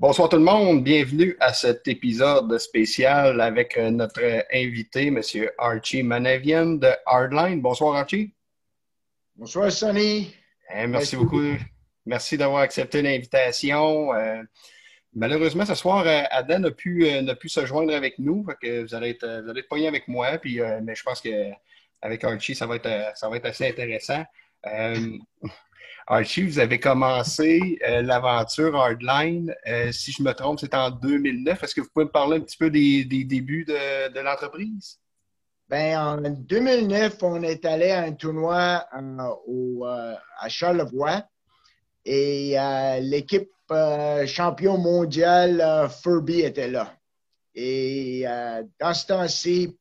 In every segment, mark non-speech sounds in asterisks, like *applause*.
Bonsoir tout le monde, bienvenue à cet épisode spécial avec euh, notre invité, M. Archie Manavian de Hardline. Bonsoir Archie. Bonsoir Sonny. Eh, merci, beaucoup. Merci d'avoir accepté l'invitation. Euh, malheureusement, ce soir, euh, Adam n'a pu, pu se joindre avec nous. que vous allez être, vous allez être avec moi. Puis, mais je pense qu'avec Archie, ça va, être, ça va être assez intéressant. Archie, vous avez commencé euh, l'aventure Hardline. Euh, si je me trompe, c'est en 2009. Est-ce que vous pouvez me parler un petit peu des, débuts de, l'entreprise? Ben, en 2009, on est allé à un tournoi euh, à Charlevoix et l'équipe champion mondial Furby était là. Et dans ce temps-ci,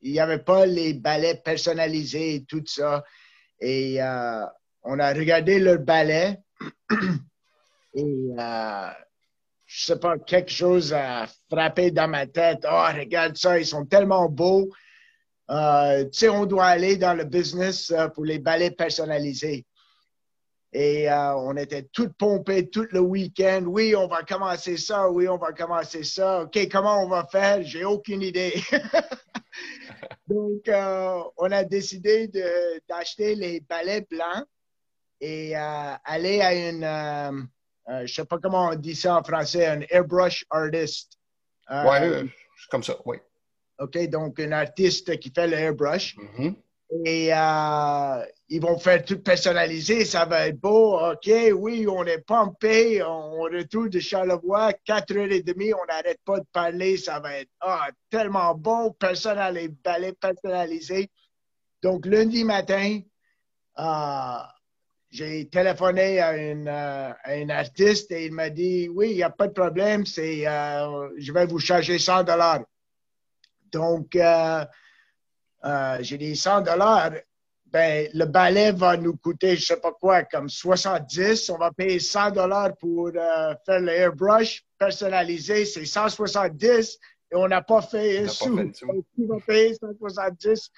il n'y avait pas les balais personnalisés et tout ça. On a regardé leur ballet *clears throat* et euh, je sais pas, quelque chose a frappé dans ma tête. Oh, regarde ça, ils sont tellement beaux. Euh, tu sais, on doit aller dans le business euh, pour les ballets personnalisés. Et euh, on était tout pompés tout le week-end. Oui, on va commencer ça. Oui, on va commencer ça. OK, comment on va faire? J'ai aucune idée. *laughs* Donc, on a décidé d'acheter les balais blancs et euh, aller à une, euh, euh, je ne sais pas comment on dit ça en français, un airbrush artist. oui, comme ça, oui. OK, donc un artiste qui fait le airbrush. Mm-hmm. Et ils vont faire tout personnalisé, ça va être beau. OK, oui, on est pompé, on, retourne de Charlevoix, 4 heures et demie, on n'arrête pas de parler, ça va être ah, tellement bon, personne à les balais personnalisés. Donc, lundi matin, j'ai téléphoné à, une, euh, un artiste et il m'a dit Oui, il n'y a pas de problème, c'est, euh, je vais vous charger 100 dollars. Donc, euh, j'ai dit 100 dollars. Ben, le ballet va nous coûter, je ne sais pas quoi, comme 70. On va payer 100 dollars pour faire le airbrush personnalisé. C'est 170 et on n'a pas fait un sou. on va payer 170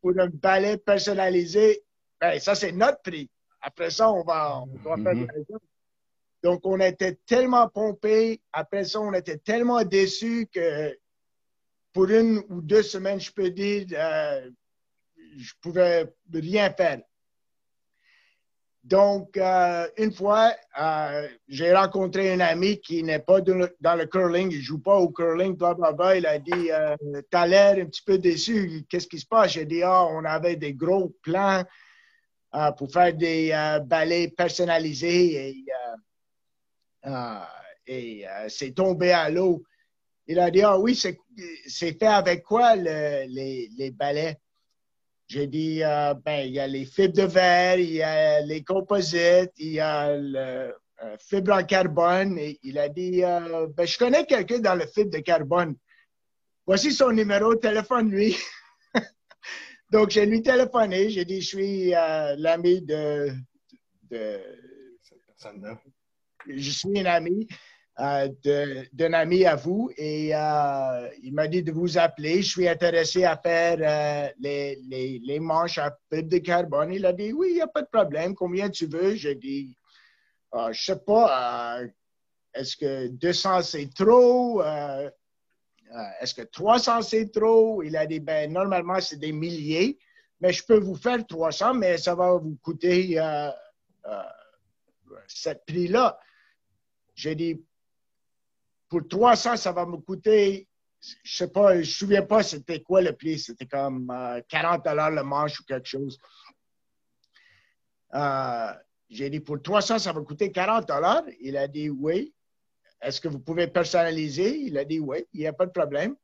pour un ballet personnalisé? Ben, ça, c'est notre prix. Après ça, on va, on doit faire mm-hmm. Donc, on était tellement pompés. Après ça, on était tellement déçus que pour une ou deux semaines, je peux dire, euh, je pouvais rien faire. Donc, euh, une fois, euh, j'ai rencontré un ami qui n'est pas dans le, curling, il ne joue pas au curling, blablabla. Il a dit euh, Tu as l'air un petit peu déçu, qu'est-ce qui se passe? J'ai dit Ah, on avait des gros plans euh, pour faire des euh, ballets personnalisés et, euh, et c'est tombé à l'eau. Il a dit, ah oui, c'est fait avec quoi les, les ballets? J'ai dit, ben, il y a les fibres de verre, il y a les composites, il y a le fibre en carbone. Et il a dit, ben, je connais quelqu'un dans le fibre de carbone. Voici son numéro, téléphone-lui. *laughs* Donc, j'ai lui téléphoné. J'ai dit, je suis euh, l'ami de, Cette personne-là. Je suis un ami euh, d'un ami à vous et euh, il m'a dit de vous appeler. Je suis intéressé à faire les, les, manches à fibre de carbone. Il a dit, oui, il n'y a pas de problème. Combien tu veux? J'ai dit, je ne sais pas, est-ce que 200 c'est trop? Euh, est-ce que 300 c'est trop? Il a dit, ben, normalement, c'est des milliers, mais je peux vous faire 300, mais ça va vous coûter euh, euh, ce prix-là. J'ai dit, pour 300, ça va me coûter, je sais pas, je me souviens pas c'était quoi le prix, c'était comme 40 dollars le manche ou quelque chose. J'ai dit, pour 300, ça va coûter 40 dollars. Il a dit oui. Est-ce que vous pouvez personnaliser? Il a dit oui, il n'y a pas de problème.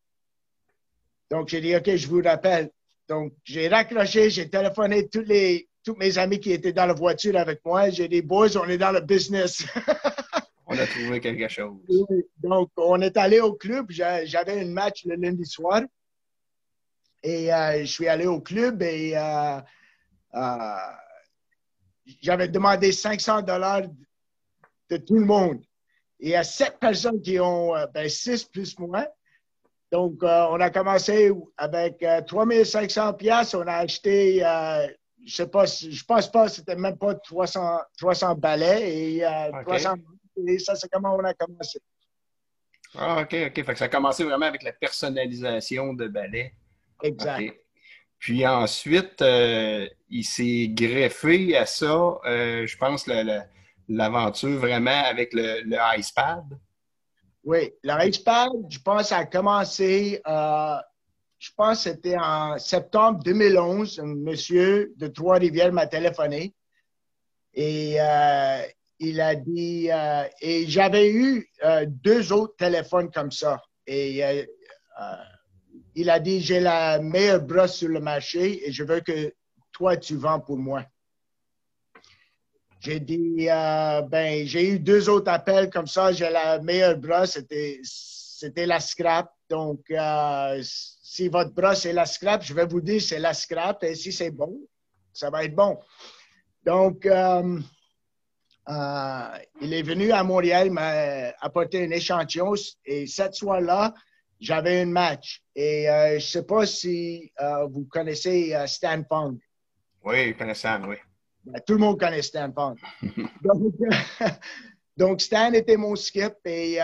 Donc, j'ai dit, OK, je vous rappelle. Donc, j'ai raccroché, j'ai téléphoné tous les, tous mes amis qui étaient dans la voiture avec moi. J'ai dit, boys, on est dans le business. *laughs* on a trouvé quelque chose. Donc, on est allé au club. J'avais un match le lundi soir. Et euh, je suis allé au club et euh, euh, j'avais demandé 500 dollars de tout le monde. Il y a sept personnes qui ont, euh, ben, six plus moi. Donc, euh, on a commencé avec 3500 euh, pièces. On a acheté, je sais pas, je pense pas, c'était même pas 300, 300 balais et, 300, et ça, c'est comment on a commencé. Ah, OK, OK. Fait que ça a commencé vraiment avec la personnalisation de ballet. Exact. Puis ensuite, euh, il s'est greffé à ça, euh, je pense, l'aventure vraiment avec le, Icepad. Oui, le Icepad, je pense, a commencé, euh, je pense c'était en septembre 2011. Un monsieur de Trois-Rivières m'a téléphoné et il a dit, et j'avais eu deux autres téléphones comme ça. Et il a dit, j'ai la meilleure brosse sur le marché et je veux que toi, tu vends pour moi. J'ai dit, euh, ben, j'ai eu deux autres appels comme ça, j'ai la meilleure brosse, c'était, c'était la scrap. Donc, euh, si votre brosse est la scrap, je vais vous dire c'est la scrap et si c'est bon, ça va être bon. Donc, euh, il est venu à Montréal, m'a apporté un échantillon et cette soir-là, j'avais un match. Et je ne sais pas si vous connaissez Stan Fong. Oui, je connais Stan, oui. Ben, tout le monde connaît Stan Fong. *laughs* *laughs* donc, Stan était mon skip et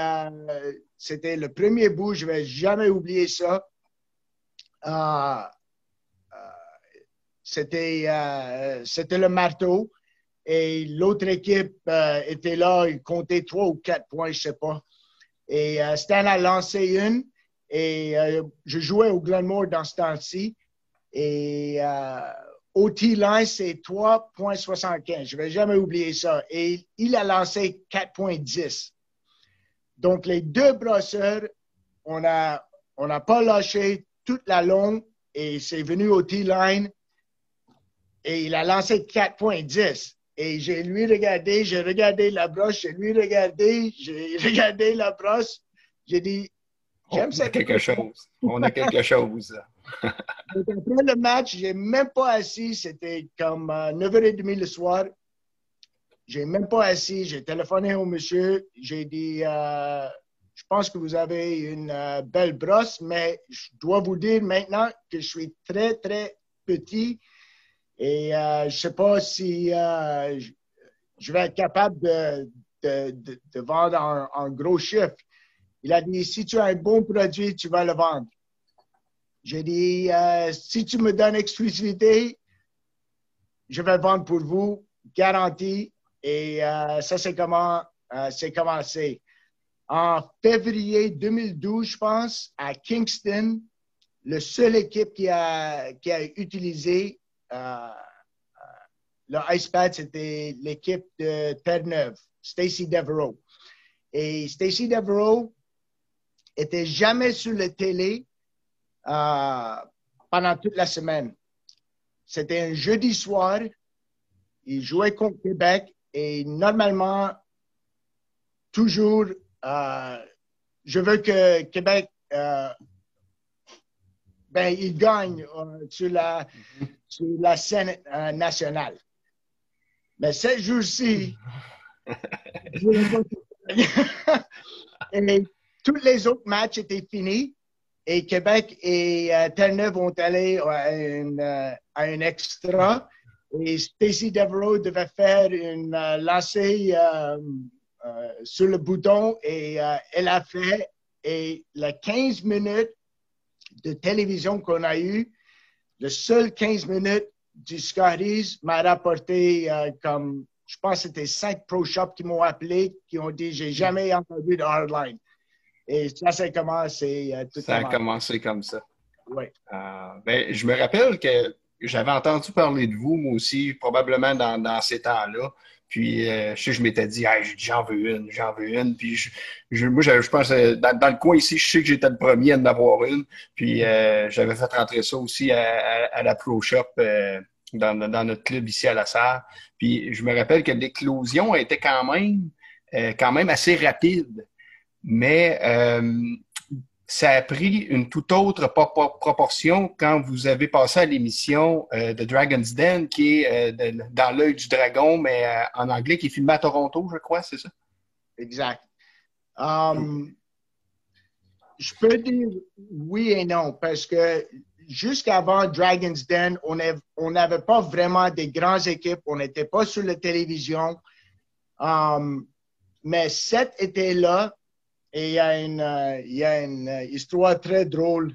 c'était le premier bout. Je ne vais jamais oublier ça. c'était, c'était le marteau. Et l'autre équipe était là, il comptait trois ou quatre points, je ne sais pas. Et Stan a lancé une et euh, je jouais au Glenmore dans ce temps-ci. Et euh, OT line, c'est 3,75. Je ne vais jamais oublier ça. Et il a lancé 4,10. Donc, les deux brosseurs, on n'a on a pas lâché toute la longue et c'est venu au T-line et il a lancé 4.10. Et j'ai lui regardé, j'ai regardé la brosse, j'ai lui regardé, j'ai *laughs* regardé la brosse. J'ai dit, J'aime On a quelque chose. On a quelque *laughs* chose. *laughs* après le match, j'ai même pas assis. C'était comme 9h30 euh, le soir. J'ai même pas assis. J'ai téléphoné au monsieur. J'ai dit, euh, je pense que vous avez une euh, belle brosse, mais je dois vous dire maintenant que je suis très, très petit et je ne sais pas si je, vais être capable de, de, vendre en gros chiffre. Il a dit, si tu as un bon produit, tu vas le vendre. J'ai dit, euh, si tu me donnes exclusivité, je vais vendre pour vous, garantie. Et euh, ça, c'est comment euh, c'est commencé. En février 2012, je pense, à Kingston, le seul équipe qui a, utilisé le iPad, c'était l'équipe de Terre-Neuve, Stacy Devereaux. Et Stacy Devereaux, était jamais sur la télé euh, pendant toute la semaine. C'était un jeudi soir. Il jouait contre Québec et normalement, toujours, euh, je veux que Québec, euh, ben, il gagne sur, la, sur la scène nationale. Mais ce jour-ci, *laughs* *laughs* tous les autres matchs étaient finis et Québec et euh, Terre-Neuve ont allé à, un extra. Et Stacy Devereaux devait faire une euh, lancée euh, sur le bouton et elle a fait. Et les 15 minutes de télévision qu'on a eu, le seul 15 minutes du Scotties m'a rapporté comme, je pense que c'était cinq pro shops qui m'ont appelé, qui ont dit, j'ai jamais entendu de hardline. Et ça, ça a commencé. Euh, ça a commencé comme ça. Oui. Euh, ben, je me rappelle que j'avais entendu parler de vous, moi aussi, probablement dans, ces temps-là. Puis, euh, je sais, je m'étais dit, j'en veux une, j'en veux une. Puis, je, moi, je, pense, dans, le coin ici, je sais que j'étais le premier à en avoir une. Puis, j'avais fait rentrer ça aussi à, la Pro Shop dans, notre club ici à la Sarre. Puis, je me rappelle que l'éclosion était quand même, quand même assez rapide mais euh, ça a pris une toute autre proportion quand vous avez passé à l'émission euh, de Dragon's Den, qui est euh, dans l'œil du dragon, mais en anglais, qui est filmé à Toronto, je crois, c'est ça? Exact. Um, je peux dire oui et non, parce que jusqu'avant Dragon's Den, on n'avait pas vraiment des grandes équipes, on n'était pas sur la télévision. Um, mais cet été-là, Et il y a une, il y a une histoire très drôle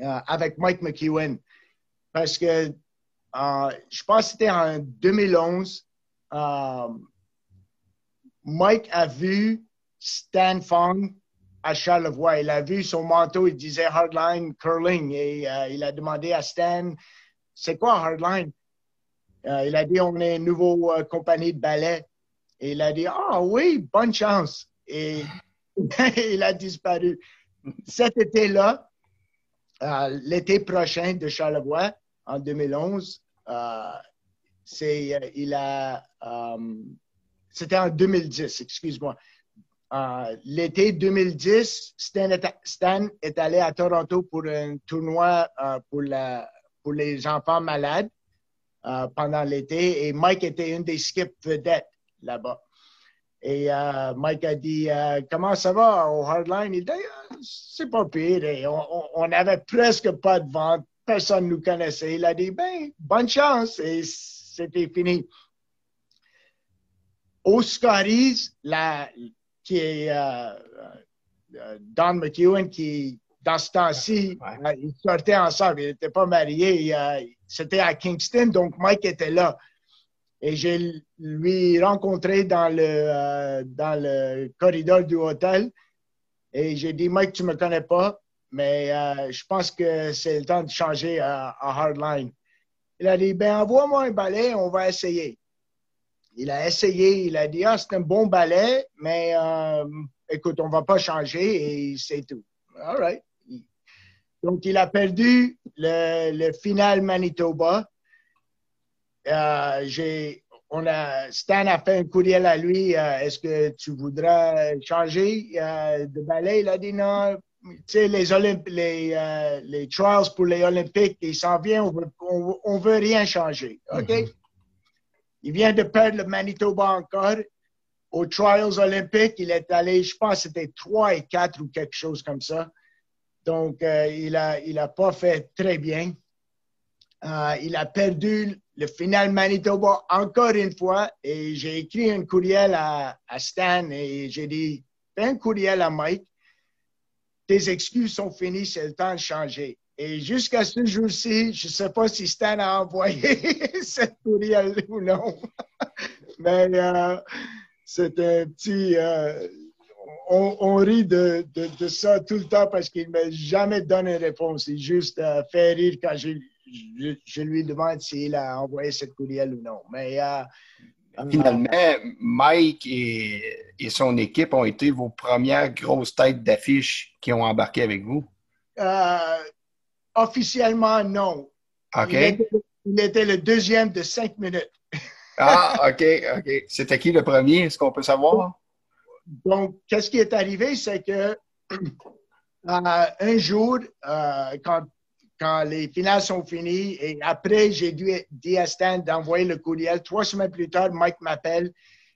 avec Mike McEwen. Parce que je pense que c'était en 2011, Mike a vu Stan Fong à Charlevoix. Il a vu son manteau, il disait Hardline Curling et euh, il a demandé à Stan, c'est quoi Hardline? Euh, il a dit, on est une nouvelle euh, compagnie de ballet. Et il a dit, ah oui, bonne chance. *laughs* il a disparu. Cet été-là, l'été prochain de Charlevoix, en 2011, c'est, il a, c'était en 2010, excuse-moi. Euh, l'été 2010, Stan est, allé à Toronto pour un tournoi euh, pour, les enfants malades euh, pendant l'été et Mike était une des skips vedettes là-bas. Et Mike a dit Comment ça va au Hardline? Il dit C'est pas pire. on n'avait presque pas de vente. Personne ne nous connaissait. Il a dit Ben, bonne chance. Et c'était fini. Au Scotties, la, qui est euh, euh, Don McEwen, qui, dans ce temps-ci, euh, ils sortaient ensemble. Ils n'étaient pas mariés. C'était à Kingston, donc Mike était là. Et j'ai lui rencontré dans le, dans le corridor du hôtel. Et j'ai dit, Mike, tu ne me connais pas, mais je pense que c'est le temps de changer à, Hardline. Il a dit, ben envoie-moi un balai, on va essayer. Il a essayé, il a dit, ah, c'est un bon ballet, mais euh, écoute, on ne va pas changer et c'est tout. All right. Donc, il a perdu le, final Manitoba. Euh, on a, Stan a fait un courriel à lui. Euh, est-ce que tu voudras changer de ballet? Il a dit non. Tu sais, les, les, les trials pour les Olympiques, ils s'en viennent, on ne veut rien changer. OK? Mm-hmm. Il vient de perdre le Manitoba encore. Aux Trials olympiques, il est allé, je pense, c'était 3 et 4 ou quelque chose comme ça. Donc, euh, il n'a il a pas fait très bien. Euh, il a perdu le final Manitoba encore une fois et j'ai écrit un courriel à, Stan et j'ai dit, un courriel à Mike. Tes excuses sont finies, c'est le temps de changer. Et jusqu'à ce jour-ci, je ne sais pas si Stan a envoyé *laughs* cette courriel ou non. *laughs* Mais euh, c'est un petit. Euh, on, rit de, ça tout le temps parce qu'il ne m'a jamais donné une réponse. Il juste euh, fait rire quand je, lui demande s'il a envoyé cette courriel ou non. Mais. Finalement, Mike et, et, son équipe ont été vos premières grosses têtes d'affiche qui ont embarqué avec vous? Officiellement, non. OK. Il était, le deuxième de cinq minutes. ah, OK, OK. C'était qui le premier? Est-ce qu'on peut savoir? Donc, qu'est-ce qui est arrivé? C'est que euh, un jour, euh, quand, quand les finales sont finies, et après, j'ai dû dire à Stan d'envoyer le courriel. Trois semaines plus tard, Mike m'appelle.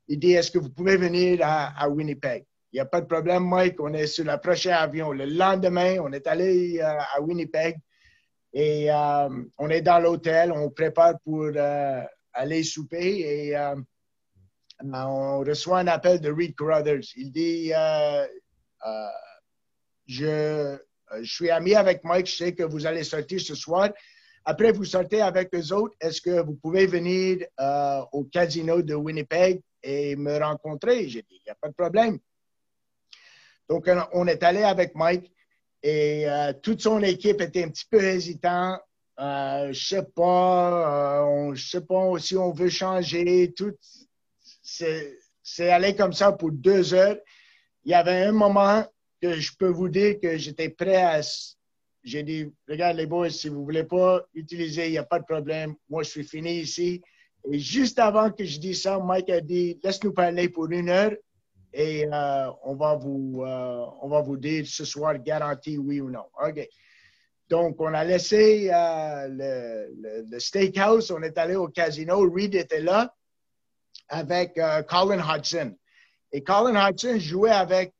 Il dit Est-ce que vous pouvez venir à Winnipeg? Il n'y a pas de problème, Mike. On est sur le prochain avion. Le lendemain, on est allé euh, à Winnipeg. Et euh, on est dans l'hôtel, on prépare pour euh, aller souper et on reçoit un appel de Reed Carruthers. Il dit je, je suis ami avec Mike, je sais que vous allez sortir ce soir. Après, vous sortez avec eux autres. Est-ce que vous pouvez venir au casino de Winnipeg et me rencontrer? J'ai dit, il n'y a pas de problème. Donc, on est allé avec Mike. Et euh, toute son équipe était un petit peu hésitant. Euh, je sais pas, euh, je sais pas si on veut changer. Tout, c'est allé comme ça pour deux heures. Il y avait un moment que je peux vous dire que j'étais prêt à. J'ai dit, regarde les boys, si vous voulez pas utiliser, il n'y a pas de problème. Moi, je suis fini ici. Et juste avant que je dise ça, Mike a dit, laisse-nous parler pour une heure et euh, on, va vous, euh, on va vous dire ce soir garanti oui ou non. OK. Donc, on a laissé euh, le, le, steakhouse, on est allé au casino. Reed était là avec Colin Hudson. Et Colin Hudson jouait avec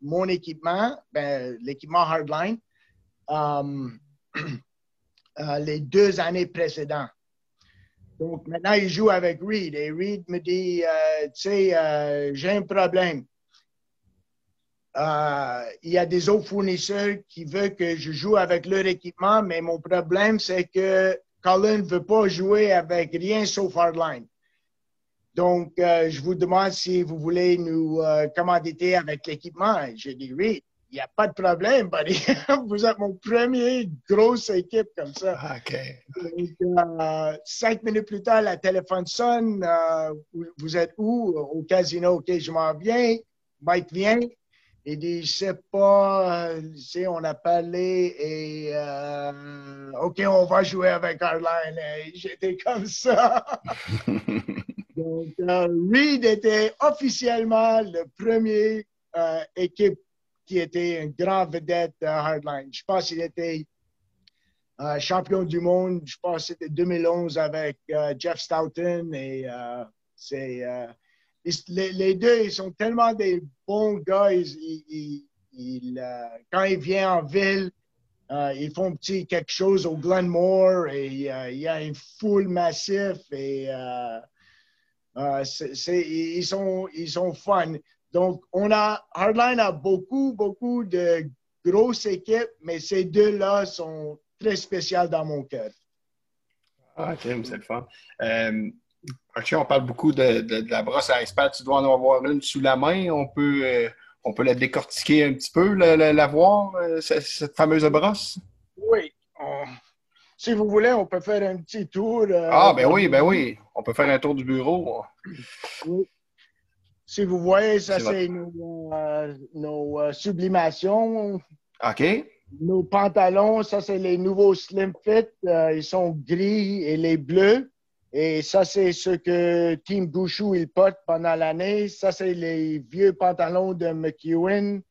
mon équipement, ben, l'équipement Hardline, *clears throat* les deux années précédentes. Donc maintenant, il joue avec Reed et Reed me dit, euh, tu sais, euh, j'ai un problème. euh, il y a des autres fournisseurs qui veulent que je joue avec leur équipement, mais mon problème, c'est que Colin ne veut pas jouer avec rien sauf hardline. Donc, euh, je vous demande si vous voulez nous euh, commanditer avec l'équipement. J'ai dit oui, il n'y a pas de problème, buddy. *laughs* vous êtes mon premier grosse équipe comme ça. Ah, OK. Euh, cinq minutes plus tard, la téléphone sonne. vous êtes où? Au casino. OK, je m'en viens. Mike vient. Il dit, je sais pas, tu on a parlé et OK, on va jouer avec Hardline. J'étais comme ça. *laughs* Donc, euh, Reed était officiellement le premier euh, équipe qui était une grande vedette de Hardline. Je pense qu'il était euh, champion du monde, je pense que c'était 2011 avec Jeff Stoughton et c'est les, deux, ils sont tellement des bons gars. quand ils viennent en ville, ils font petit quelque chose au Glenmore et il y a une foule massive et euh, ils, sont, ils sont fun. Donc, on a, Hardline a beaucoup, beaucoup de grosses équipes, mais ces deux-là sont très spéciales dans mon cœur. Ah, ok, c'est le fun. Euh, on parle beaucoup de, la brosse à iceberg. Tu dois en avoir une sous la main. On peut, euh, on peut la décortiquer un petit peu, la, voir, cette, fameuse brosse? Oui si vous voulez, on peut faire un petit tour. Euh, ah, ben oui, ben oui. On peut faire un tour du bureau. Si vous voyez, ça, c'est nos, euh, euh, sublimations. OK. Nos pantalons, ça, c'est les nouveaux Slim Fit. ils sont gris et les bleus. Et ça, c'est ce que Team Bouchou, il porte pendant l'année. Ça, c'est les vieux pantalons de McEwen.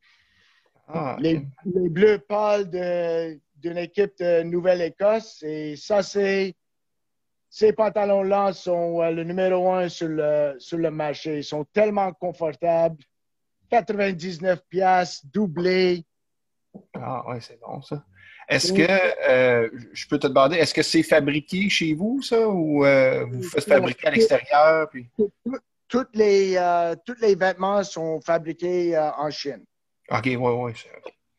Ah, les, les, bleus pâles de d'une équipe de Nouvelle-Écosse. Et ça, c'est. Ces pantalons-là sont euh, le numéro un sur le, sur le marché. Ils sont tellement confortables. 99 pièces doublés. Ah ouais, c'est bon ça. Est-ce que euh, je peux te demander, est-ce que c'est fabriqué chez vous, ça, ou euh, vous faites fabriquer à l'extérieur? Puis... Toutes les, tous les vêtements sont fabriqués en Chine. OK, oui, oui.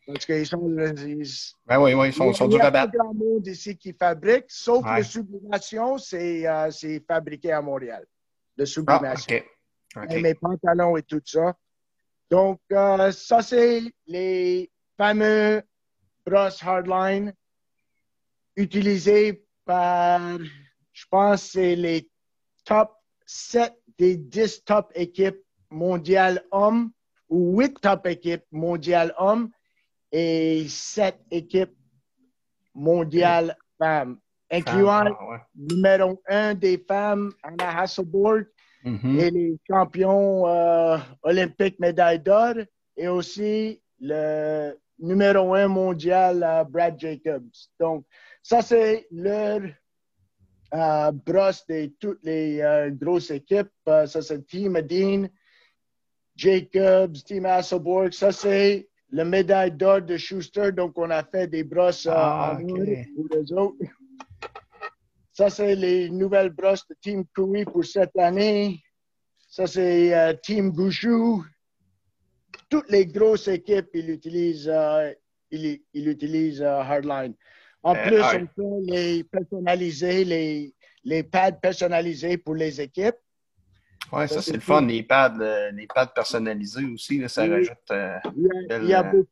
Parce qu'ils sont. ben oui, oui, ils sont, sont du rabat. Il y a grand monde ici qui fabrique, sauf ouais. le sublimation, euh, c'est fabriqué à Montréal. Le sublimation. Ah, OK. Et mes pantalons et tout ça. Donc, euh, ça, c'est les fameux brosses hardline utilisés par, je pense, c'est les top 7 des 10 top équipes mondiales hommes ou 8 top équipes mondiales hommes et sept équipes mondiales femmes, incluant ah, numéro un des femmes, Anna Hasselborg, mm-hmm. et les champions euh, olympiques médaille d'or, et aussi le numéro un mondial, euh, Brad Jacobs. Donc, ça, c'est leur euh, brosse de toutes les grosses équipes. ça, c'est Team Adine, Jacobs, Team Hasselborg. Ça, c'est le médaille d'or de Schuster. Donc, on a fait des brosses euh, ah, en pour les autres. Ça, c'est les nouvelles brosses de Team Koui pour cette année. Ça, c'est euh, Team Gouchou. Toutes les grosses équipes, ils utilisent, euh, ils, utilisent Hardline. En plus, on peut les personnaliser, les, les pads personnalisés pour les équipes. Oui, ça, c'est le fun, les pads, les pads personnalisés aussi, ça rajoute. Euh, il, y a, beaucoup,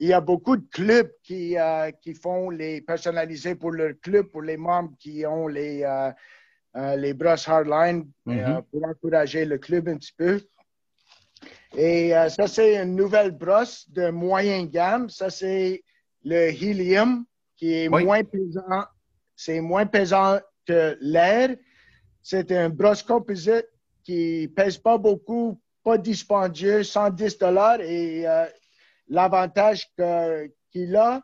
il, y a beaucoup, de clubs qui, euh, qui font les personnalisés pour leur club, pour les membres qui ont les, euh, les brosses hardline, mm-hmm. pour encourager le club un petit peu. Et ça, c'est une nouvelle brosse de moyenne gamme. Ça, c'est le Helium, qui est moins pesant. C'est moins pesant que l'air. C'est un brosse composite qui pèse pas beaucoup, pas dispendieux, 110 dollars. Et euh, l'avantage qu'il a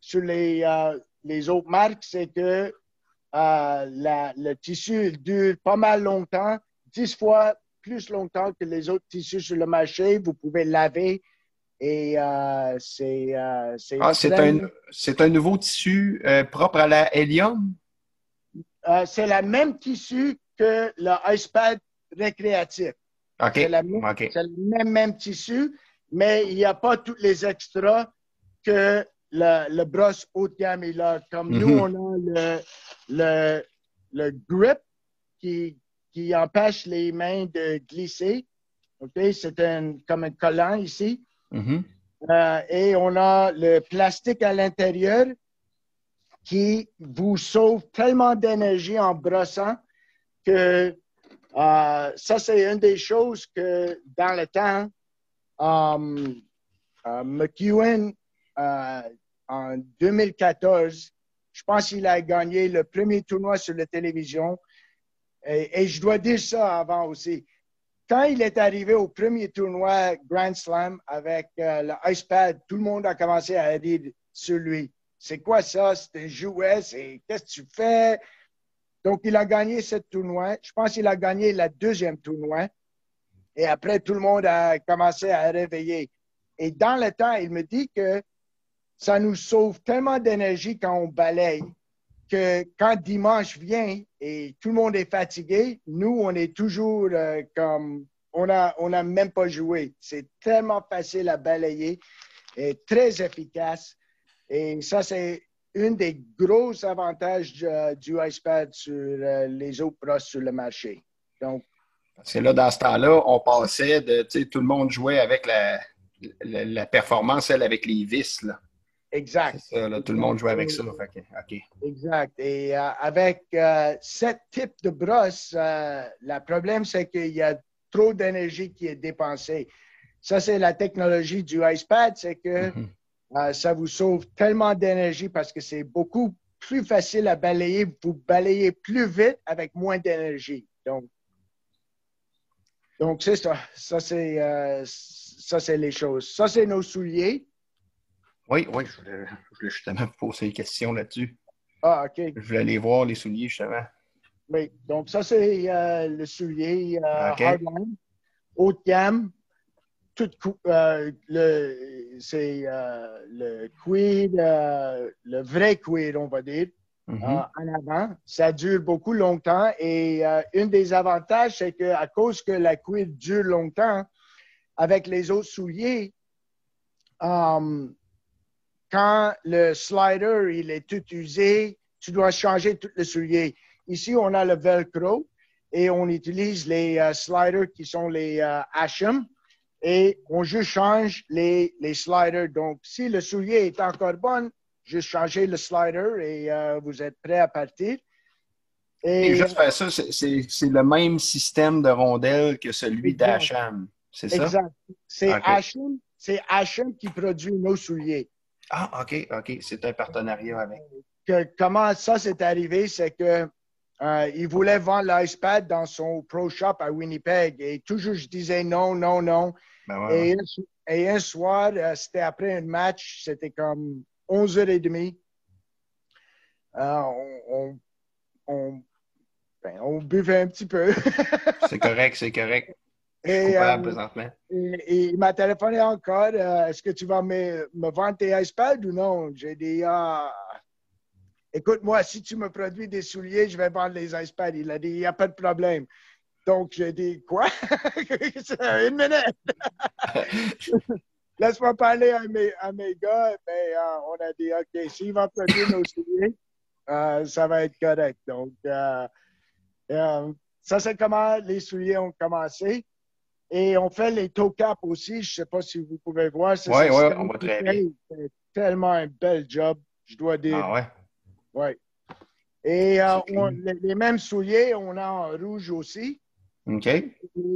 sur les, euh, les autres marques, c'est que euh, le tissu dure pas mal longtemps, 10 fois plus longtemps que les autres tissus sur le marché. Vous pouvez laver et c'est ah, c'est un, un, nouveau tissu propre à la Helium? c'est le même tissu que le Icepad récréatif. C'est le même, même, tissu. mais il n'y a pas tous les extras que le, le brosse haut de gamme est là. Comme nous, Mhm. on a le, le, le grip qui, qui empêche les mains de glisser. C'est un, comme un collant ici. Mhm. Euh, et on a le plastique à l'intérieur qui vous sauve tellement d'énergie en brossant que euh, ça, c'est une des choses que dans le temps, um, euh, McEwen, euh, en 2014, je pense qu'il a gagné le premier tournoi sur la télévision. Et, je dois dire ça avant aussi. Quand il est arrivé au premier tournoi Grand Slam avec euh, le iPad, tout le monde a commencé à rire sur lui. C'est quoi ça? C'est un jouet? Qu'est-ce que tu fais? Donc, il a gagné ce tournoi. Je pense qu'il a gagné le deuxième tournoi. Et après, tout le monde a commencé à réveiller. Et dans le temps, il me dit que ça nous sauve tellement d'énergie quand on balaye que quand dimanche vient et tout le monde est fatigué, nous, on est toujours euh, comme, on n'a on a même pas joué. C'est tellement facile à balayer et très efficace. Et ça, c'est un des gros avantages du, du iPad sur euh, les autres brosses sur le marché. Donc, Parce que là, dans ce temps-là, on passait de, tu sais, tout le monde jouait avec la, la, la performance, elle, avec les vis, là. exact. Ça, là, tout le monde jouait avec ça. Exact. Et euh, avec euh, sept types de brosses, euh, le problème, c'est qu'il y a trop d'énergie qui est dépensée. Ça, c'est la technologie du iPad, c'est que Mhm. Euh, ça vous sauve tellement d'énergie parce que c'est beaucoup plus facile à balayer. Vous balayez plus vite avec moins d'énergie. Donc, donc c'est ça. Ça, c'est euh, ça, c'est les choses. Ça, c'est nos souliers. Oui, oui, je voulais, je voulais justement vous poser des questions là-dessus. Ah, OK. Je voulais aller voir les souliers, justement. Oui, donc ça, c'est euh, le soulier. Hardline, haut de gamme. Tout, euh, le, c'est euh, le quid, euh, le vrai quid, on va dire, Mhm. euh, en avant. Ça dure beaucoup longtemps et un des avantages, c'est qu'à cause que la quid dure longtemps, avec les autres souliers, quand le slider il est tout usé, tu dois changer tout le soulier. Ici, on a le Velcro et on utilise les sliders qui sont les Asham et on juste change les, les sliders. Donc, si le soulier est encore bon, juste changer le slider et euh, vous êtes prêt à partir. Et Et, juste faire ça, c'est- c'est c'est le même système de rondelle que celui d'Acham. C'est ça? exact. C'est OK. Asham, c'est Asham qui produit nos souliers. Ah, OK, OK. C'est un partenariat avec. que comment ça s'est arrivé, c'est que euh, il voulait vendre l'iPad dans son Pro Shop à Winnipeg et toujours je disais non, non, non. Ben ouais, Et, un- et un soir, euh, c'était après un match, c'était comme 11h30. Euh, on, on, on, ben, on buvait un petit peu. *laughs* C'est correct, c'est correct. Et, coupable euh, présentement. Et, et il m'a téléphoné encore. euh, Est-ce que tu vas me, me vendre tes iPads ou non? J'ai dit, ah, écoute-moi, si tu me produis des souliers, je vais vendre les iPads. Il a dit, il n'y a pas de problème. Donc, j'ai dit, quoi? *laughs* Une minute. *laughs* Laisse-moi parler à mes, à mes gars. Mais euh, on a dit, OK, s'il va produire nos souliers, euh, ça va être correct. Donc, euh, ça, c'est comment les souliers ont commencé. Et on fait les toe caps aussi. Je ne sais pas si vous pouvez voir. Ouais, système on voit très bien. C'est tellement un bel job, je dois dire. Ah ouais? Ouais. Et euh, on- les, les mêmes souliers, on a en rouge aussi. OK. Et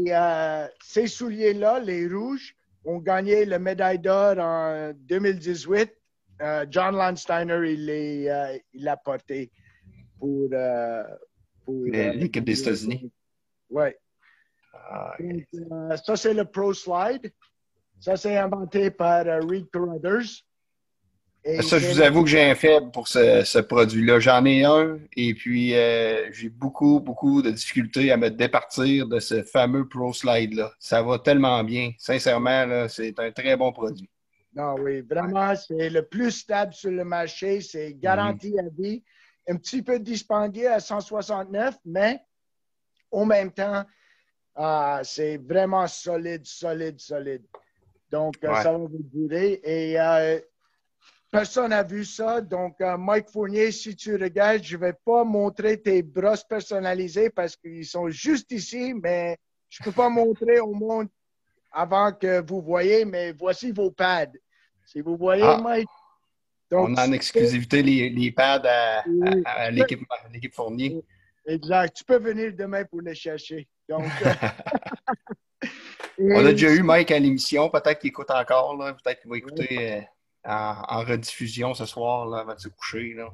euh, ces souliers-là, les rouges, ont gagné la médaille d'or en 2018. Euh, John Landsteiner, il les, euh, il l'a porté pour, pour, l'équipe des États-Unis. Oui. Ah, ça, c'est le Pro Slide. Ça, c'est inventé par Reed Carruthers. Ça, je vous avoue que j'ai un faible pour ce, ce produit-là. J'en ai un et puis euh, j'ai beaucoup, beaucoup de difficultés à me départir de ce fameux Pro Slide-là. Ça va tellement bien. Sincèrement, c'est un très bon produit. Non, oui, vraiment, c'est le plus stable sur le marché. C'est garanti à vie. Un petit peu dispendieux à 169, mais en même temps, ah, c'est vraiment solide, solide, solide. Donc, ça va vous durer. Et personne n'a vu ça. Donc, Mike Fournier, si tu regardes, je ne vais pas montrer tes brosses personnalisées parce qu'ils sont juste ici, mais je ne peux pas montrer au monde avant que vous voyez, mais voici vos pads. Si vous voyez, ah. Mike. Donc, on a en exclusivité les, les pads à, l'équipe Fournier. Exact. Tu peux venir demain pour les chercher. Donc, *laughs* *laughs* on a déjà eu Mike à l'émission. Peut-être qu'il écoute encore. Peut-être qu'il va écouter en, rediffusion ce soir là, avant de se coucher. Là.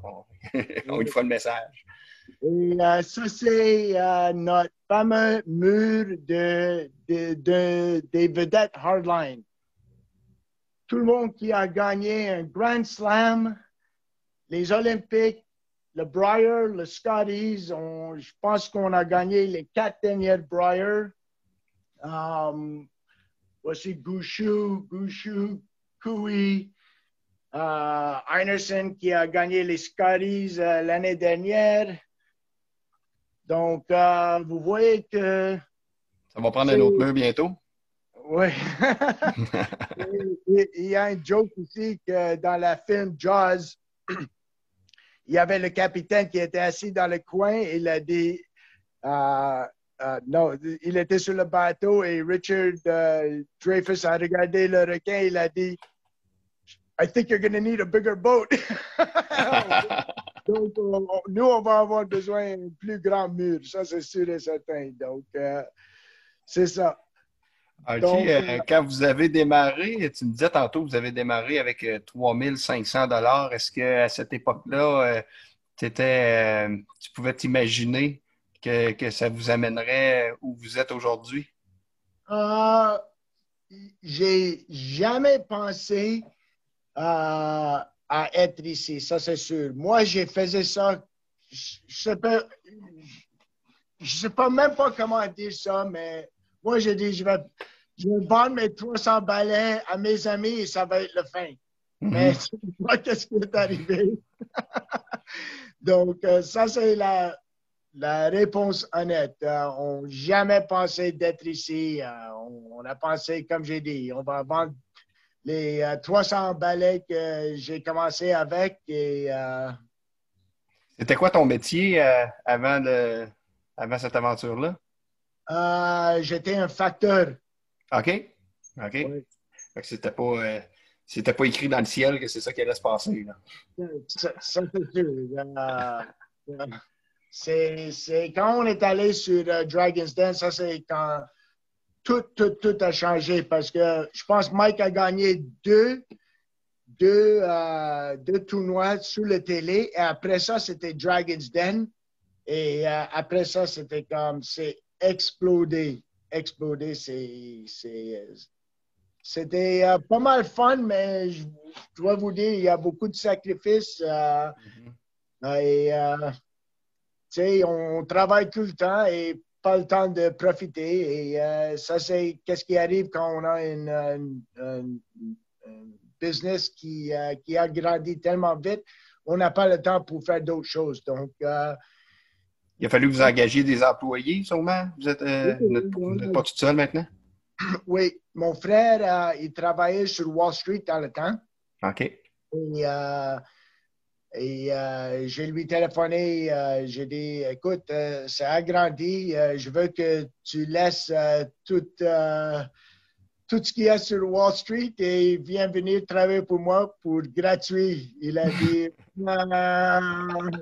On, *laughs* fera le message. Et euh, ça, c'est euh, notre fameux mur de, de, des vedettes hardline. Tout le monde qui a gagné un Grand Slam, les Olympiques, le Briar, le Scotties, je pense qu'on a gagné les quatre dernières Briar. Um, voici Gushu, Kui, uh, Einerson qui a gagné les Scotties euh, l'année dernière. Donc, euh, vous voyez que. Ça va prendre un autre mur bientôt. Oui. *laughs* il y a un joke aussi que dans la film Jaws, *clears throat* il y avait le capitaine qui était assis dans le coin et il a dit euh, euh, non, il était sur le bateau et Richard Dreyfus a regardé le requin et il a dit I think you're going to need a bigger boat. *laughs* *laughs* Donc, nous, on va avoir besoin d'un plus grand mur. Ça, c'est sûr et certain. Donc, euh, c'est ça. OK. Euh, euh, quand vous avez démarré, tu me disais tantôt que vous avez démarré avec 3500 dollars. Est-ce qu'à cette époque-là, tu pouvais t'imaginer que, que, ça vous amènerait où vous êtes aujourd'hui? J'ai jamais pensé à à être ici, ça c'est sûr. Moi, j'ai fait ça, je ne sais, pas, sais pas même pas comment dire ça, mais moi, j'ai dit, je vais, je vais vendre mes 300 balais à mes amis et ça va être le fin. Mhm. Mais *laughs* c'est pas qu'est-ce qui est arrivé? *laughs* Donc, euh, ça, c'est la, la réponse honnête. Euh, on n'a jamais pensé d'être ici. Euh, on, on, a pensé, comme j'ai dit, on va vendre les 300 euh, balais que j'ai commencé avec. Et, euh, C'était quoi ton métier euh, avant, avant cette aventure-là? J'étais un facteur. OK. OK. C'était pas. c'était pas écrit dans le ciel que c'est ça qui allait se passer. Là. Ça, c'est sûr. c'est quand on est allé sur Dragon's Den, ça c'est quand tout, tout, tout a changé parce que je pense que Mike a gagné deux, deux, euh, deux tournois sur la télé et après ça, c'était Dragon's Den. Et euh, après ça, c'était comme, c'est explodé. Explodé, c'est. C'était euh, pas mal fun, mais je, dois vous dire, il y a beaucoup de sacrifices. Mm-hmm. Et, tu sais, on travaille tout le temps et pas le temps de profiter. Et euh, ça, c'est qu'est-ce qui arrive quand on a une, business qui, euh, qui a grandi tellement vite. On n'a pas le temps pour faire d'autres choses. Donc, euh, il a fallu vous engager des employés, sûrement? Vous n'êtes pas tout seul maintenant? *clears throat* Oui. Mon frère, il travaillait sur Wall Street dans le temps. OK. Et et euh, j'ai lui téléphoné, euh, j'ai dit, écoute, euh, ça a grandi, je veux que tu laisses tout, tout ce qu'il y a sur Wall Street et viens venir travailler pour moi pour gratuit. Il a dit, *laughs* ah,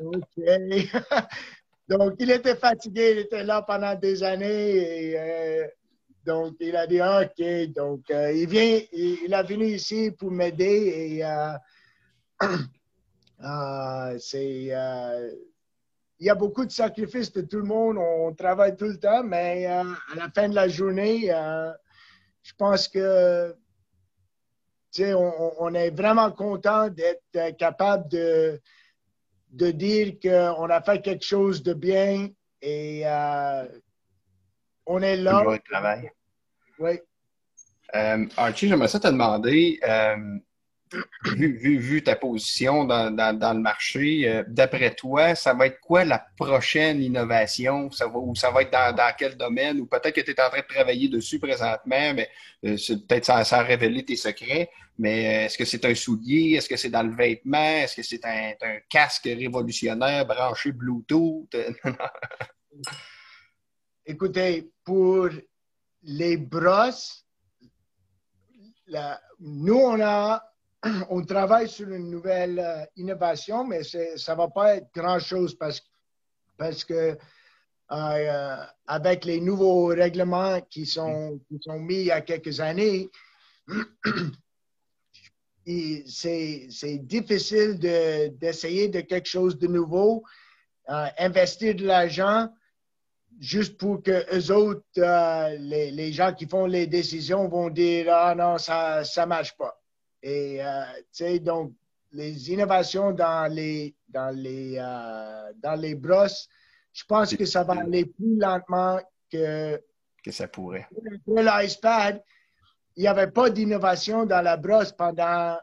OK. *laughs* donc, il était fatigué, il était là pendant des années et donc, il a dit, OK. Donc, il vient, il, il, est venu ici pour m'aider et *clears throat* Ah, c'est, euh, il y a beaucoup de sacrifices de tout le monde. On travaille tout le temps, mais euh, à la fin de la journée, euh, je pense que on, on, est vraiment content d'être capable de, de dire qu'on a fait quelque chose de bien et on est là. Le travail. Oui. Archie, j'aimerais ça te demander vu, ta position dans, le marché, euh, d'après toi, ça va être quoi la prochaine innovation? Ça va, ou ça va être dans, quel domaine? Ou peut-être que tu es en train de travailler dessus présentement, mais euh, peut-être sans, sans, révéler tes secrets. Mais euh, est-ce que c'est un soulier? Est-ce que c'est dans le vêtement? Est-ce que c'est un, un, casque révolutionnaire branché Bluetooth? *laughs* Écoutez, pour les brosses, nous, on a on travaille sur une nouvelle euh, innovation, mais ça ne va pas être grand-chose parce, parce que euh, avec les nouveaux règlements qui sont, mis il y a quelques années, *clears throat* c'est difficile d'essayer de, quelque chose de nouveau, euh, investir de l'argent juste pour que eux autres, les, les, gens qui font les décisions vont dire Ah non, ça ne marche pas. Et, euh, tu sais, donc, les innovations dans les, dans les, euh, dans les brosses, je pense que ça va aller plus lentement que, que ça pourrait. L'icePad, il n'y avait pas d'innovation dans la brosse pendant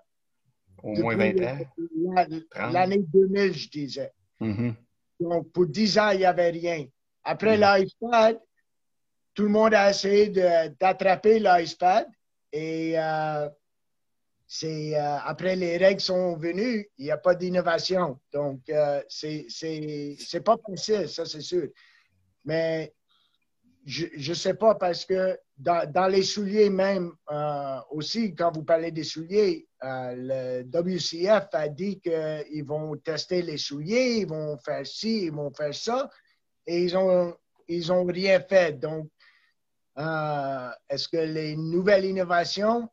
au moins 20 ans. L'année 2000, je disais. Mm-hmm. Donc, pour 10 ans, il n'y avait rien. Après mm-hmm. l'iPad, tout le monde a essayé d'attraper l'iPad et euh, c'est euh, après les règles sont venues, il n'y a pas d'innovation. Donc, euh, c'est pas facile, ça c'est sûr. Mais je ne sais pas parce que dans, dans les souliers même euh, aussi, quand vous parlez des souliers, le WCF a dit qu'ils vont tester les souliers, ils vont faire ci, ils vont faire ça, et ils ont, ils ont rien fait. Donc, est-ce que les nouvelles innovations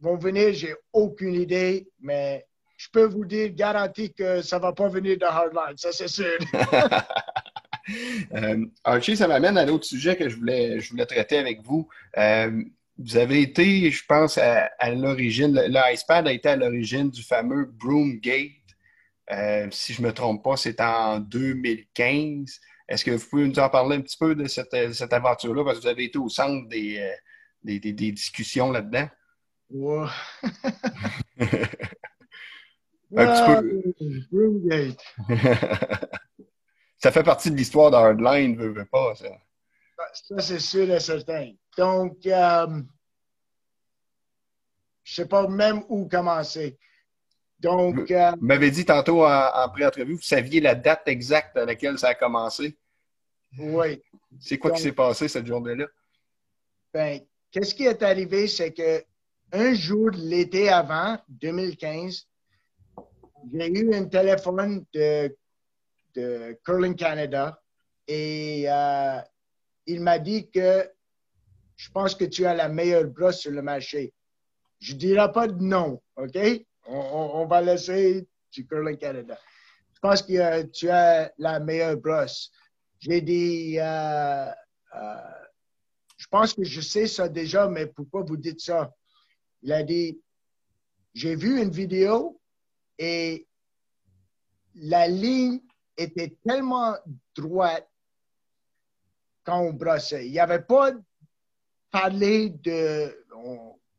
vont venir, j'ai aucune idée, mais je peux vous dire, garantie que ça ne va pas venir de Hardline, ça c'est sûr. *laughs* euh, Archie, ça m'amène à l'autre sujet que je voulais, je voulais traiter avec vous. Euh, vous avez été, je pense, à, l'origine, l'iPad a été à l'origine du fameux Broomgate. Euh, si je ne me trompe pas, c'est en 2015. Est-ce que vous pouvez nous en parler un petit peu de cette, aventure-là? Parce que vous avez été au centre des, des discussions là-dedans. Ouais. Un petit peu. ça fait partie de l'histoire d'Hardline, veut, veut pas, ça. Ça, c'est sûr et certain. Donc, euh, je ne sais pas même où commencer. Donc. Euh, vous m'avez dit tantôt en, pré-entrevue, vous saviez la date exacte à laquelle ça a commencé. Oui. C'est quoi qui s'est passé cette journée-là? Ben, qu'est-ce qui est arrivé, c'est que un jour, l'été avant, 2015, j'ai eu un téléphone de, Curling Canada et euh, il m'a dit que je pense que tu as la meilleure brosse sur le marché. Je ne dirai pas de non, OK? On, va laisser du Curling Canada. Je pense que tu as la meilleure brosse. J'ai dit, euh, euh, je pense que je sais ça déjà, mais pourquoi vous dites ça? Il a dit, j'ai vu une vidéo et la ligne était tellement droite quand on brossait. Il n'y avait pas parlé de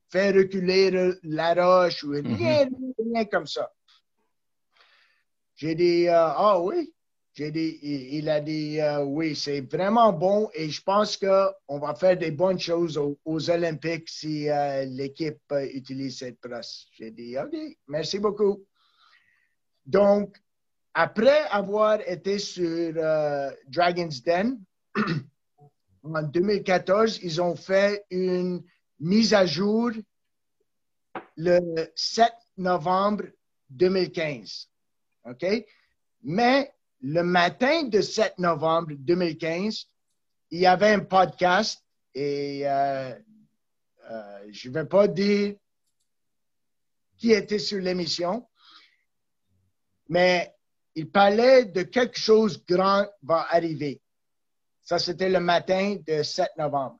faire reculer la roche ou mm-hmm. rien, rien comme ça. J'ai dit, euh, ah oui, j'ai dit, il a dit euh, oui, c'est vraiment bon et je pense qu'on va faire des bonnes choses aux, Olympiques si euh, l'équipe euh, utilise cette brosse. J'ai dit OK, merci beaucoup. Donc, après avoir été sur Dragon's Den, *clears throat* en 2014, ils ont fait une mise à jour le 7 novembre 2015. OK? Mais le matin de 7 novembre 2015, il y avait un podcast et euh, euh, je ne vais pas dire qui était sur l'émission, mais il parlait de quelque chose grand va arriver. Ça, c'était le matin de 7 novembre.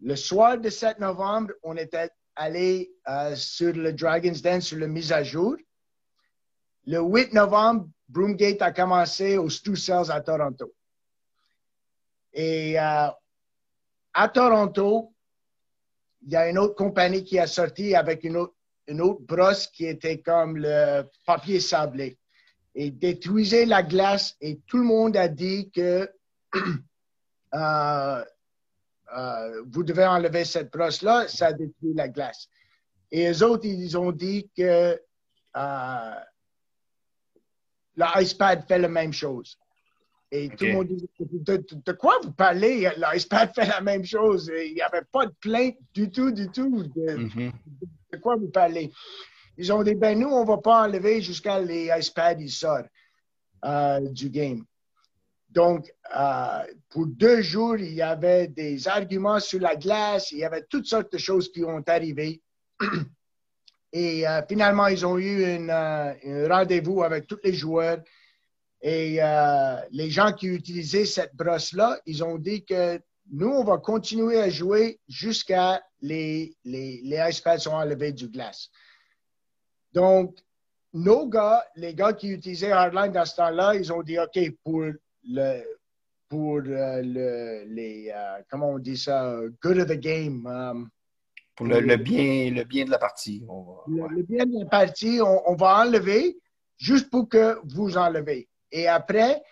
Le soir de 7 novembre, on était allé euh, sur le Dragon's Den, sur la mise à jour. Le 8 novembre, Broomgate a commencé au Stu Cells à Toronto. Et euh, à Toronto, il y a une autre compagnie qui a sorti avec une, autre, brosse qui était comme le papier sablé et détruisait la glace et tout le monde a dit que *clears throat* euh, euh, vous devez enlever cette brosse-là, ça détruit la glace. Et les autres, ils ont dit que l'iPad fait la même chose. Et tout le monde dit de, quoi vous parlez? L'iPad fait la même chose. Il n'y avait pas de plainte du tout, du tout. Mm-hmm. De, quoi vous parlez? Ils ont dit, ben nous, on ne va pas enlever jusqu'à les iPads ils sortent euh, du game. Donc, euh, pour deux jours, il y avait des arguments sur la glace, il y avait toutes sortes de choses qui ont arrivé. *clears throat* Et euh, finalement, ils ont eu un rendez-vous avec tous les joueurs. Et les gens qui utilisaient cette brosse-là, ils ont dit que nous, on va continuer à jouer jusqu'à les, les, les icepads sont enlevés du glace. Donc, nos gars, les gars qui utilisaient Hardline dans ce temps-là, ils ont dit, OK, pour le, pour euh, le, les, euh, comment on dit ça, good of the game. Um, pour le, bien, le bien de la partie. le, bien de la partie, on, va enlever juste pour que vous enlevez. Et après,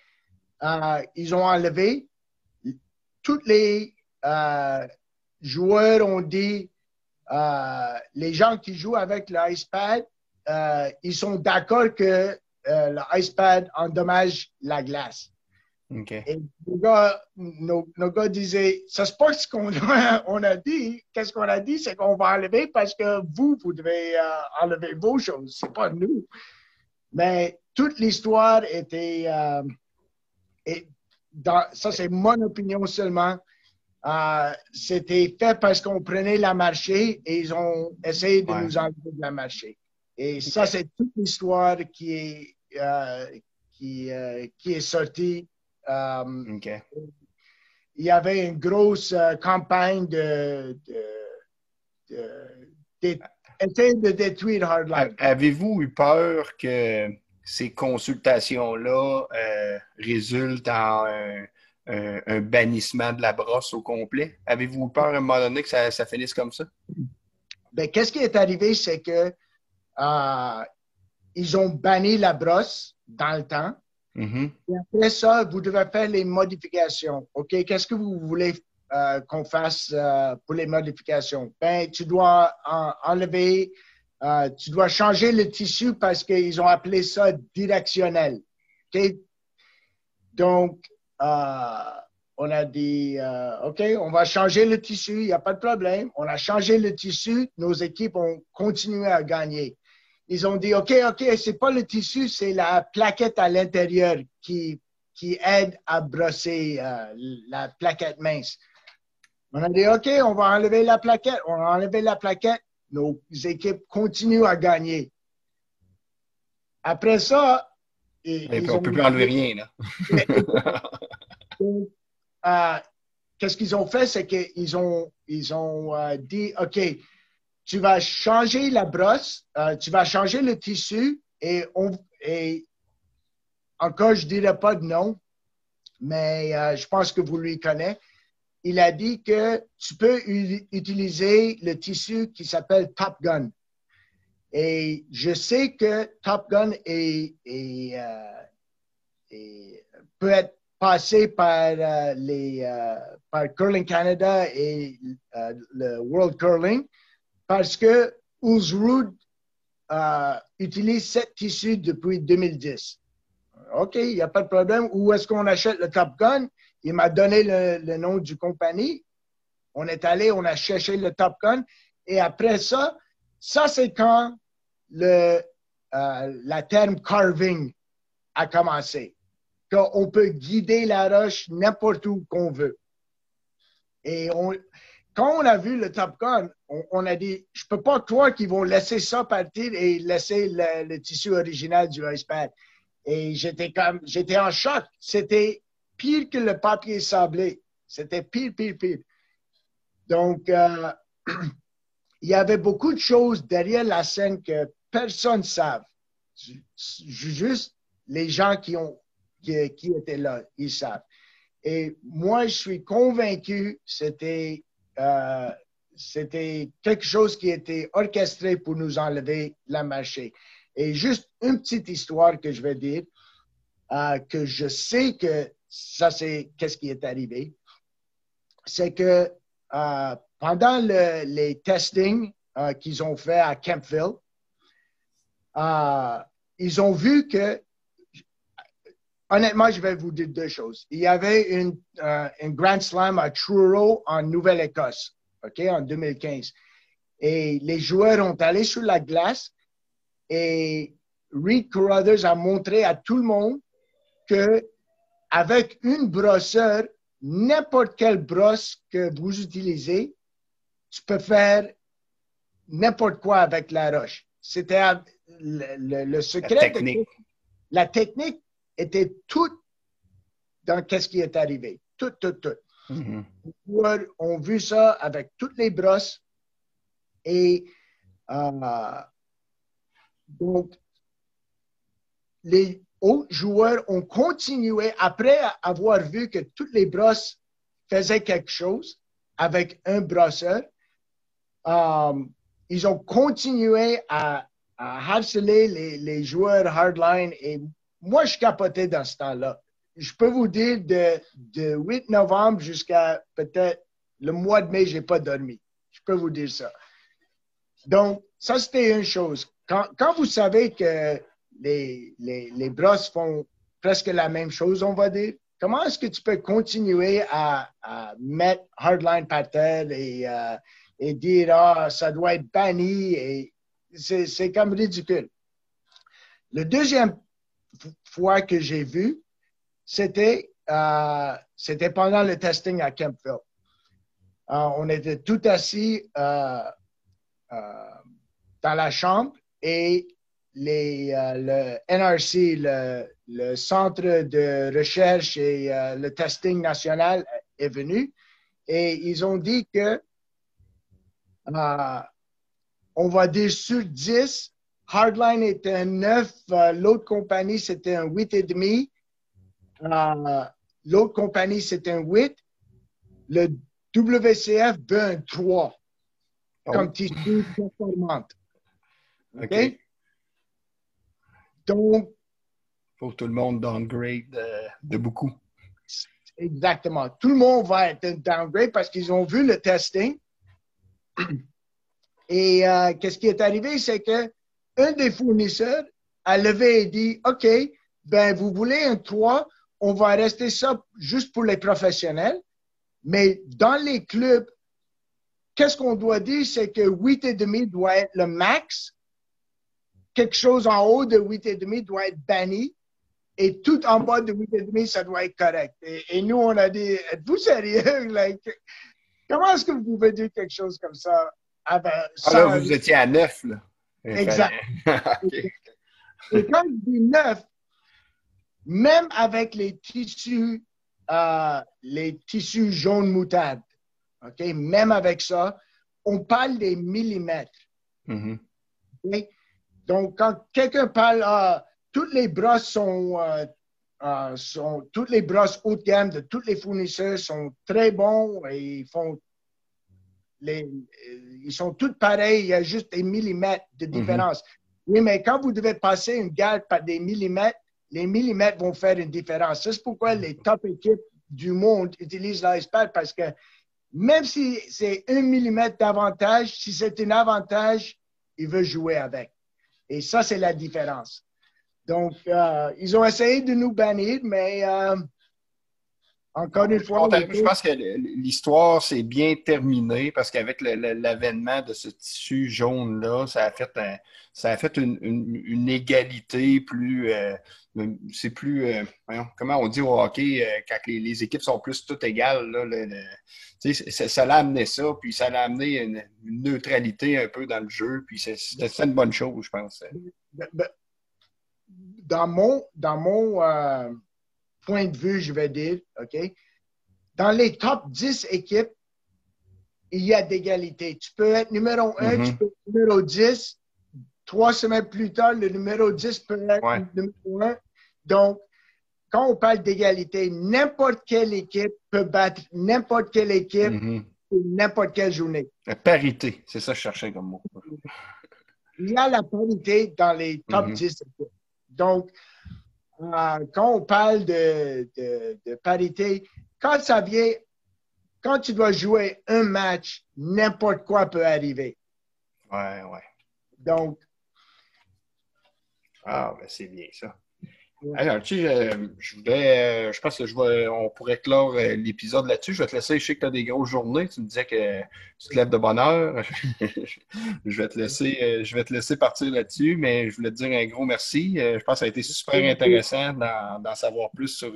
euh, ils ont enlevé. Tous les joueurs ont dit, les gens qui jouent avec l'iPad, euh, ils sont d'accord que euh, l'iPad endommage la glace. Et nos gars, nos, gars, disaient, ça se passe qu'on *laughs* on a dit, qu'est-ce qu'on a dit, c'est qu'on va enlever parce que vous, vous devez euh, enlever vos choses, c'est pas nous. Mais toute l'histoire était, et dans, ça c'est mon opinion seulement, c'était fait parce qu'on prenait la marché et ils ont essayé de nous enlever de la marché. Et ça, c'est toute l'histoire qui est, euh, qui, euh, qui est sortie. Euh, il y avait une grosse campagne de, de, détruire Hardline. Avez-vous eu peur que ces consultations-là résultent en un, bannissement de la brosse au complet? Avez-vous eu peur à un moment donné que ça, ça finisse comme ça? Ben, qu'est-ce qui est arrivé, c'est que euh, ils ont banni la brosse dans le temps. Mm-hmm. Après ça, vous devez faire les modifications. OK, qu'est-ce que vous voulez euh, qu'on fasse euh, pour les modifications? Ben, tu dois enlever, tu dois changer le tissu parce qu'ils ont appelé ça directionnel. Donc, on a dit, OK, on va changer le tissu, il n'y a pas de problème. On a changé le tissu, nos équipes ont continué à gagner ils ont dit, OK, OK, c'est pas le tissu, c'est la plaquette à l'intérieur qui, qui aide à brosser euh, la plaquette mince. On a dit, OK, on va enlever la plaquette. On a enlevé la plaquette. Nos équipes continuent à gagner. Après ça, on ne peut plus enlever rien. Là. *laughs* Euh, qu'est-ce qu'ils ont fait? C'est qu'ils ont, ils ont euh, dit, OK, tu vas changer la brosse, euh, tu vas changer le tissu et, on, et encore, je ne dirais pas de nom, mais euh, je pense que vous lui connaissez. Il a dit que tu peux utiliser le tissu qui s'appelle Top Gun. Et je sais que Top Gun est, euh, peut être passé par, les, par Curling Canada et le World Curling parce que Uzrud euh, utilise cette tissu depuis 2010. OK, il n'y a pas de problème. Où est-ce qu'on achète le Top Gun? Il m'a donné le, nom du compagnie. On est allé, on a cherché le Top Gun. Et après ça, ça, c'est quand le, euh, la terme carving a commencé. Qu'on peut guider la roche n'importe où qu'on veut. Et on, quand on a vu le Top Gun, on, a dit, je peux pas croire qu'ils vont laisser ça partir et laisser le, tissu original du iPad. Et j'étais comme, j'étais en choc. C'était pire que le papier sablé. C'était pire, pire, pire. Donc, euh, *clears throat* il y avait beaucoup de choses derrière la scène que personne ne savait. Juste les gens qui, ont, qui étaient là, ils savent. Et moi, je suis convaincu, c'était euh, c'était quelque chose qui était orchestré pour nous enlever la marché. Et juste une petite histoire que je vais dire, euh, que je sais que ça, c'est qu'est-ce qui est arrivé. C'est que euh, pendant les testings qu'ils ont fait à Kempville, ils ont vu que, honnêtement, je vais vous dire deux choses. Il y avait une, une Grand Slam à Truro en Nouvelle-Écosse, OK, en 2015. Et les joueurs ont allé sur la glace et Reed Carruthers a montré à tout le monde que avec une brosseur, n'importe quelle brosse que vous utilisez, tu peux faire n'importe quoi avec la roche. C'était le, secret. La technique. la technique était toute dans qu'est-ce qui est arrivé. Tout, tout, tout. Mm-hmm. Les joueurs ont vu ça avec toutes les brosses et euh, donc les autres joueurs ont continué, après avoir vu que toutes les brosses faisaient quelque chose avec un brosseur, euh, ils ont continué à, harceler les, joueurs hardline et moi, je capotais dans ce temps-là. Je peux vous dire, de, de 8 novembre jusqu'à peut-être le mois de mai, j'ai pas dormi. Je peux vous dire ça. Donc, ça, c'était une chose. Quand, quand vous savez que les, les, les brosses font presque la même chose, on va dire. Comment est-ce que tu peux continuer à, à mettre hardline par terre et, euh, et dire ah ça doit être banni et c'est comme ridicule. Le deuxième fois que j'ai vu, c'était euh, c'était pendant le testing à Kempville. Euh, on était tout assis euh, dans la chambre et les, le NRC, le, Centre de recherche et le testing national est venu et ils ont dit que, on va dire sur 10, Hardline était un 9, l'autre compagnie c'était un 8,5, l'autre compagnie c'était un 8, le WCF veut un 3 comme tissu performante. OK? Donc, pour tout le monde downgrade de, beaucoup. Exactement. Tout le monde va être downgrade parce qu'ils ont vu le testing. Et euh, qu'est-ce qui est arrivé, c'est que un des fournisseurs a levé et dit, OK, ben vous voulez un 3, on va rester ça juste pour les professionnels. Mais dans les clubs, qu'est-ce qu'on doit dire, c'est que 8,5 doit être le max quelque chose en haut de 8,5 doit être banni et tout en bas de 8,5, ça doit être correct. Et, nous, on a dit, êtes-vous sérieux? *laughs* comment est-ce que vous pouvez dire quelque chose comme ça? Ah vous étiez à 9, là. Exact. *laughs* Et quand je dis 9, même avec les tissus, euh, les tissus jaunes moutarde, OK? Même avec ça, on parle des millimètres. Mm-hmm. Donc, quand quelqu'un parle, ah, toutes les brosses sont, euh, euh, sont, toutes les brosses haut de gamme de tous les fournisseurs sont très bons et ils font les, ils sont tous pareils, il y a juste des millimètres de mhm. différence. Oui, mais quand vous devez passer une garde par des millimètres, les millimètres vont faire une différence. C'est pourquoi les top équipes du monde utilisent l'icePad parce que même si c'est un millimètre d'avantage, si c'est un avantage, ils veulent jouer avec. Et ça, c'est la différence. Donc, euh, ils ont essayé de nous bannir, mais euh, encore une fois. Je pense que l'histoire s'est bien terminée parce qu'avec l'avènement de ce tissu jaune-là, ça a fait, ça a fait une, égalité plus. Euh, c'est plus. comment on dit au hockey quand les, équipes sont plus toutes égales? ça, l'a amené ça, puis ça l'a amené une, neutralité un peu dans le jeu, puis c'est une bonne chose, je pense. Ben, ben, dans mon, dans mon euh, point de vue, je vais dire, OK, dans les top 10 équipes, il y a d'égalité. Tu peux être numéro 1, mm-hmm. tu peux être numéro 10. Trois semaines plus tard, le numéro 10 peut être numéro 1. Donc, quand on parle d'égalité, n'importe quelle équipe peut battre n'importe quelle équipe. Mm-hmm. n'importe quelle journée. La parité, c'est ça que je cherchais comme mot. Il y a la parité dans les top 10 mhm. Donc, euh, quand on parle de, de, parité, quand ça vient, quand tu dois jouer un match, n'importe quoi peut arriver. Ouais, ouais. Donc. Ah, ben c'est bien ça. Alors, tu sais, je, voulais, euh, je pense que je vais, on pourrait clore euh, l'épisode là-dessus. Je vais te laisser, je sais que tu as des grosses journées. Tu me disais que tu te lèves de bonne heure. *laughs* je, vais te laisser, euh, je vais te laisser partir là-dessus, mais je voulais te dire un gros merci. Je pense que ça a été super intéressant d'en savoir plus sur,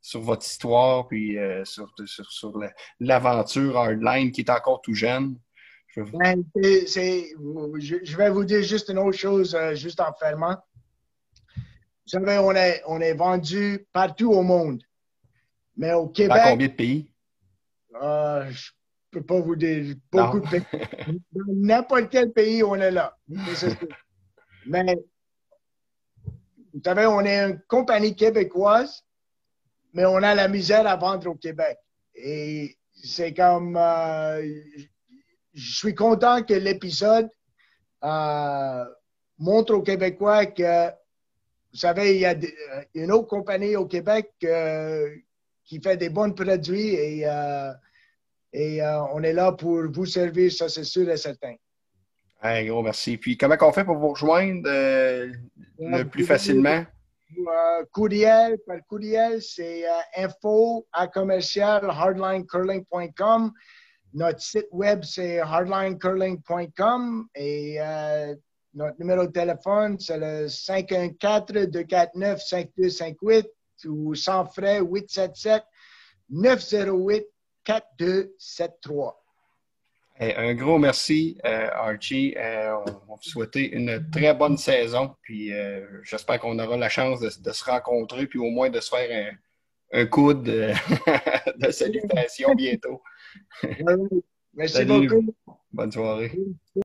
sur votre histoire, puis sur, sur, sur l'aventure Hardline qui est encore tout jeune. Ben, je, vais vous dire juste une autre chose, juste en fermant. Vous savez, on est, on est vendu partout au monde. Mais au Québec. Dans combien de pays? Euh, je ne peux pas vous dire beaucoup de pays. *laughs* Dans n'importe quel pays, on est là. Mais, vous savez, on est une compagnie québécoise, mais on a la misère à vendre au Québec. Et c'est comme. Euh, je suis content que l'épisode euh, montre aux Québécois que vous savez, il y a euh, une autre compagnie au Québec euh, qui fait des bons produits et, euh, et on est là pour vous servir, ça c'est sûr et certain. Un gros merci. Puis comment on fait pour vous rejoindre le plus facilement? courriel, par courriel, c'est info à commercial hardlinecurling.com. Notre site web, c'est hardlinecurling.com et notre numéro de téléphone, c'est le 514-249-5258 ou sans frais 877-908-4273. un gros merci, euh, Archie. Euh, on vous souhaite une très bonne saison. Puis euh, j'espère qu'on aura la chance de, se rencontrer, puis au moins de se faire un, coup de, *laughs* de salutation bientôt. *laughs* Merci beaucoup. Bonne soirée.